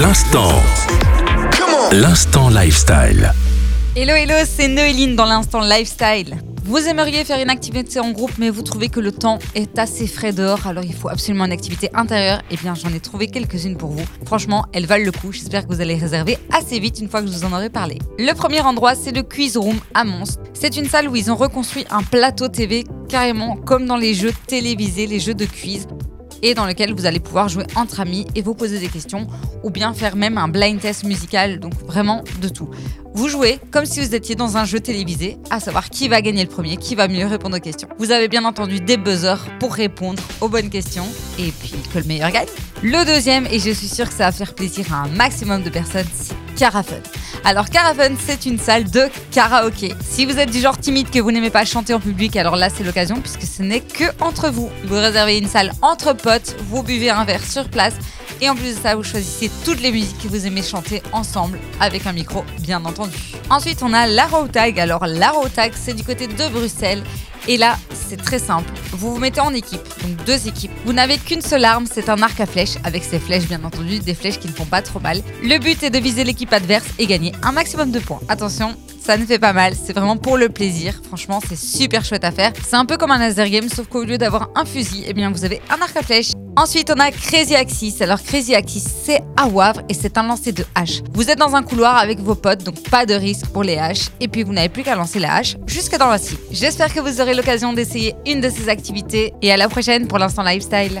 L'instant. L'instant lifestyle. Hello hello, c'est Noéline dans l'instant lifestyle. Vous aimeriez faire une activité en groupe, mais vous trouvez que le temps est assez frais dehors, alors il faut absolument une activité intérieure. Eh bien, j'en ai trouvé quelques-unes pour vous. Franchement, elles valent le coup. J'espère que vous allez réserver assez vite une fois que je vous en aurai parlé. Le premier endroit, c'est le Quiz Room à Mons. C'est une salle où ils ont reconstruit un plateau TV carrément comme dans les jeux télévisés, les jeux de quiz et dans lequel vous allez pouvoir jouer entre amis et vous poser des questions ou bien faire même un blind test musical, donc vraiment de tout. Vous jouez comme si vous étiez dans un jeu télévisé, à savoir qui va gagner le premier, qui va mieux répondre aux questions. Vous avez bien entendu des buzzers pour répondre aux bonnes questions et puis que le meilleur gagne. Le deuxième, et je suis sûre que ça va faire plaisir à un maximum de personnes, Carafun. Alors Carafun, c'est une salle de karaoké. Si vous êtes du genre timide que vous n'aimez pas chanter en public, alors là c'est l'occasion puisque ce n'est que entre vous. Vous réservez une salle entre potes, vous buvez un verre sur place et en plus de ça, vous choisissez toutes les musiques que vous aimez chanter ensemble avec un micro, bien entendu. Ensuite, on a la Tag. Alors, la Tag, c'est du côté de Bruxelles. Et là, c'est très simple. Vous vous mettez en équipe, donc deux équipes. Vous n'avez qu'une seule arme, c'est un arc à flèches, avec ses flèches bien entendu, des flèches qui ne font pas trop mal. Le but est de viser l'équipe adverse et gagner un maximum de points. Attention, ça ne fait pas mal, c'est vraiment pour le plaisir. Franchement, c'est super chouette à faire. C'est un peu comme un laser game, sauf qu'au lieu d'avoir un fusil, eh bien vous avez un arc à flèche. Ensuite, on a Crazy Axis. Alors Crazy Axis, c'est à Wavre et c'est un lancer de hache. Vous êtes dans un couloir avec vos potes, donc pas de risque pour les haches. Et puis vous n'avez plus qu'à lancer la hache jusque dans la cible. J'espère que vous aurez l'occasion d'essayer une de ces activités et à la prochaine pour l'instant lifestyle.